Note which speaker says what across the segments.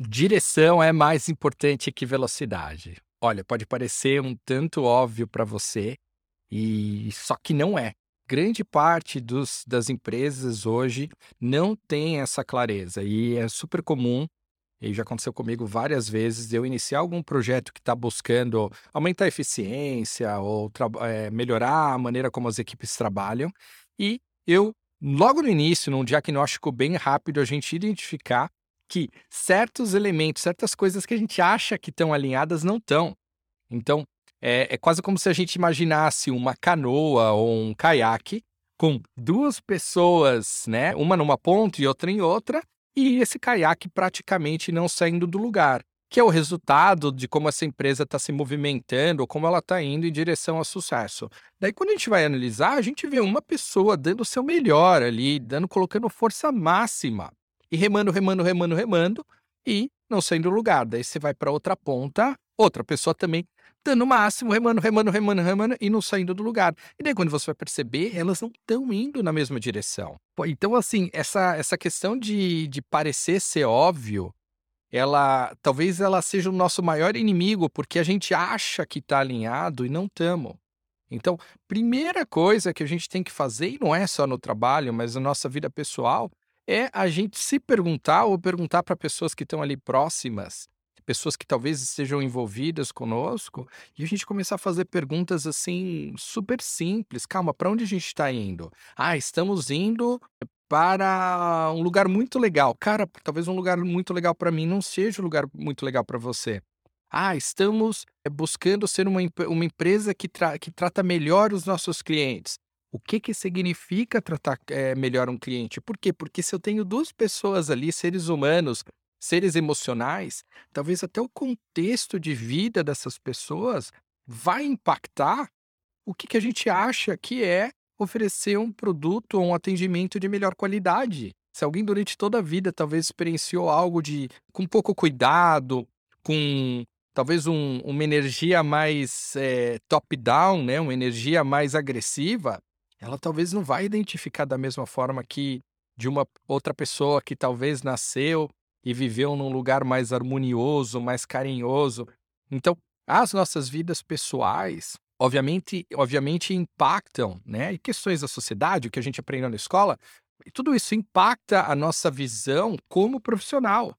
Speaker 1: Direção é mais importante que velocidade. Olha, pode parecer um tanto óbvio para você, e só que não é. Grande parte dos, das empresas hoje não tem essa clareza e é super comum. E já aconteceu comigo várias vezes eu iniciar algum projeto que está buscando aumentar a eficiência ou é, melhorar a maneira como as equipes trabalham. E eu, logo no início, num diagnóstico bem rápido, a gente identificar que certos elementos, certas coisas que a gente acha que estão alinhadas não estão. Então, é, é, quase como se a gente imaginasse uma canoa ou um caiaque com duas pessoas, né? Uma numa ponta e outra em outra, e esse caiaque praticamente não saindo do lugar, que é o resultado de como essa empresa está se movimentando ou como ela está indo em direção ao sucesso. Daí, quando a gente vai analisar, a gente vê uma pessoa dando o seu melhor ali, dando, colocando força máxima e remando, remando, remando, remando e não saindo do lugar. Daí você vai para outra ponta, outra pessoa também dando o máximo, remando, remando, remando, remando e não saindo do lugar. E daí quando você vai perceber, elas não estão indo na mesma direção. Então, assim, essa, essa questão de, de parecer ser óbvio, ela talvez ela seja o nosso maior inimigo, porque a gente acha que está alinhado e não estamos. Então, primeira coisa que a gente tem que fazer, e não é só no trabalho, mas na nossa vida pessoal, é a gente se perguntar ou perguntar para pessoas que estão ali próximas, pessoas que talvez estejam envolvidas conosco, e a gente começar a fazer perguntas assim super simples. Calma, para onde a gente está indo? Ah, estamos indo para um lugar muito legal. Cara, talvez um lugar muito legal para mim não seja um lugar muito legal para você. Ah, estamos eh, buscando ser uma, uma empresa que, tra que trata melhor os nossos clientes. O que que significa tratar é, melhor um cliente? Por quê? Porque se eu tenho duas pessoas ali, seres humanos, seres emocionais, talvez até o contexto de vida dessas pessoas vai impactar o que, que a gente acha que é oferecer um produto ou um atendimento de melhor qualidade. Se alguém durante toda a vida talvez experienciou algo de com pouco cuidado, com talvez um, uma energia mais é, top-down, né? uma energia mais agressiva, ela talvez não vai identificar da mesma forma que de uma outra pessoa que talvez nasceu e viveu num lugar mais harmonioso, mais carinhoso. Então, as nossas vidas pessoais, obviamente, obviamente impactam, né? E questões da sociedade, o que a gente aprende na escola, e tudo isso impacta a nossa visão como profissional.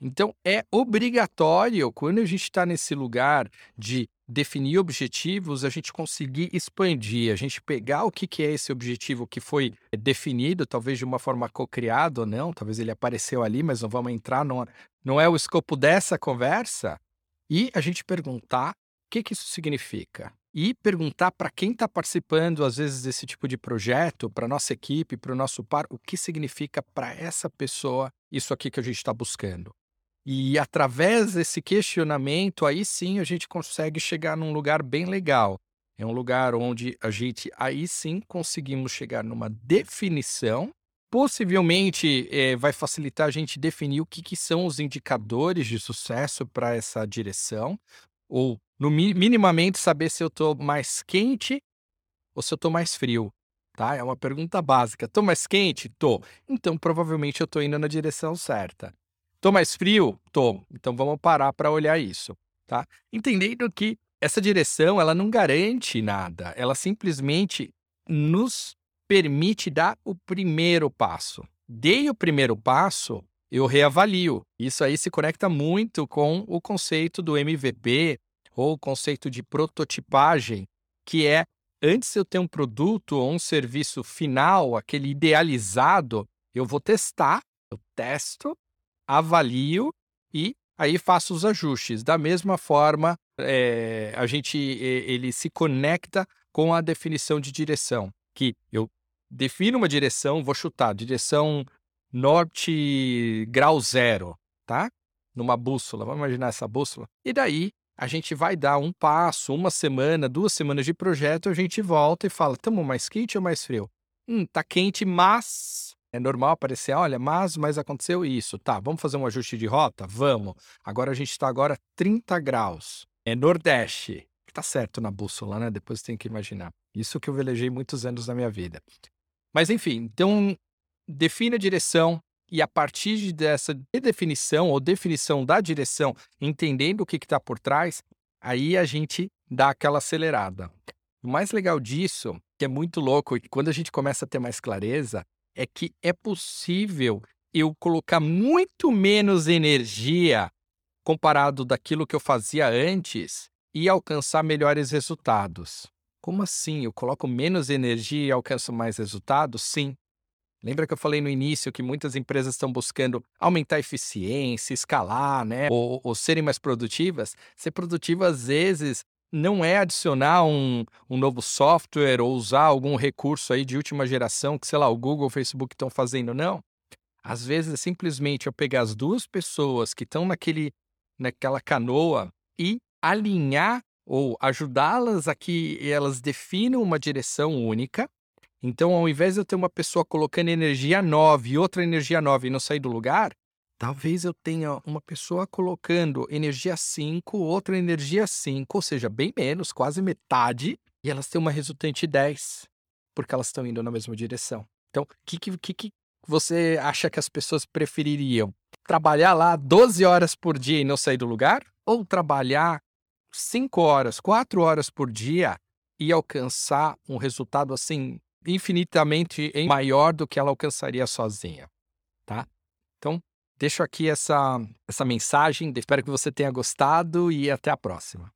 Speaker 1: Então, é obrigatório, quando a gente está nesse lugar de definir objetivos, a gente conseguir expandir, a gente pegar o que, que é esse objetivo que foi definido, talvez de uma forma co-criada ou não, talvez ele apareceu ali, mas não vamos entrar, não, não é o escopo dessa conversa, e a gente perguntar o que, que isso significa. E perguntar para quem está participando, às vezes, desse tipo de projeto, para nossa equipe, para o nosso par, o que significa para essa pessoa isso aqui que a gente está buscando. E através desse questionamento, aí sim a gente consegue chegar num lugar bem legal. É um lugar onde a gente aí sim conseguimos chegar numa definição. Possivelmente é, vai facilitar a gente definir o que, que são os indicadores de sucesso para essa direção, ou no minimamente saber se eu estou mais quente ou se eu estou mais frio. Tá? É uma pergunta básica. Estou mais quente? Tô. Então provavelmente eu estou indo na direção certa. Tô mais frio? Tô. Então vamos parar para olhar isso, tá? Entendendo que essa direção, ela não garante nada, ela simplesmente nos permite dar o primeiro passo. Dei o primeiro passo, eu reavalio. Isso aí se conecta muito com o conceito do MVP ou o conceito de prototipagem, que é antes eu ter um produto ou um serviço final, aquele idealizado, eu vou testar, eu testo, avalio e aí faço os ajustes. Da mesma forma, é, a gente ele se conecta com a definição de direção, que eu defino uma direção, vou chutar, direção norte grau zero, tá? Numa bússola, vamos imaginar essa bússola. E daí a gente vai dar um passo, uma semana, duas semanas de projeto, a gente volta e fala, estamos mais quente ou mais frio? Hum, tá quente, mas é normal aparecer, olha, mas, mas aconteceu isso. Tá, vamos fazer um ajuste de rota? Vamos. Agora a gente está agora 30 graus. É Nordeste. Tá certo na bússola, né? Depois tem que imaginar. Isso que eu velejei muitos anos na minha vida. Mas enfim, então define a direção, e a partir dessa definição ou definição da direção, entendendo o que está por trás, aí a gente dá aquela acelerada. O mais legal disso, que é muito louco, e quando a gente começa a ter mais clareza, é que é possível eu colocar muito menos energia comparado daquilo que eu fazia antes e alcançar melhores resultados. Como assim? Eu coloco menos energia e alcanço mais resultados? Sim. Lembra que eu falei no início que muitas empresas estão buscando aumentar a eficiência, escalar, né? Ou, ou serem mais produtivas? Ser produtiva, às vezes, não é adicionar um, um novo software ou usar algum recurso aí de última geração que, sei lá, o Google, o Facebook estão fazendo, não. Às vezes é simplesmente eu pegar as duas pessoas que estão naquele, naquela canoa e alinhar ou ajudá-las a que elas definam uma direção única. Então, ao invés de eu ter uma pessoa colocando energia 9 e outra energia 9 e não sair do lugar, talvez eu tenha uma pessoa colocando energia 5, outra energia 5, ou seja, bem menos, quase metade, e elas têm uma resultante 10, porque elas estão indo na mesma direção. Então, o que, que, que você acha que as pessoas prefeririam? Trabalhar lá 12 horas por dia e não sair do lugar? Ou trabalhar 5 horas, 4 horas por dia e alcançar um resultado assim infinitamente maior do que ela alcançaria sozinha, tá? Então, deixo aqui essa, essa mensagem, espero que você tenha gostado e até a próxima.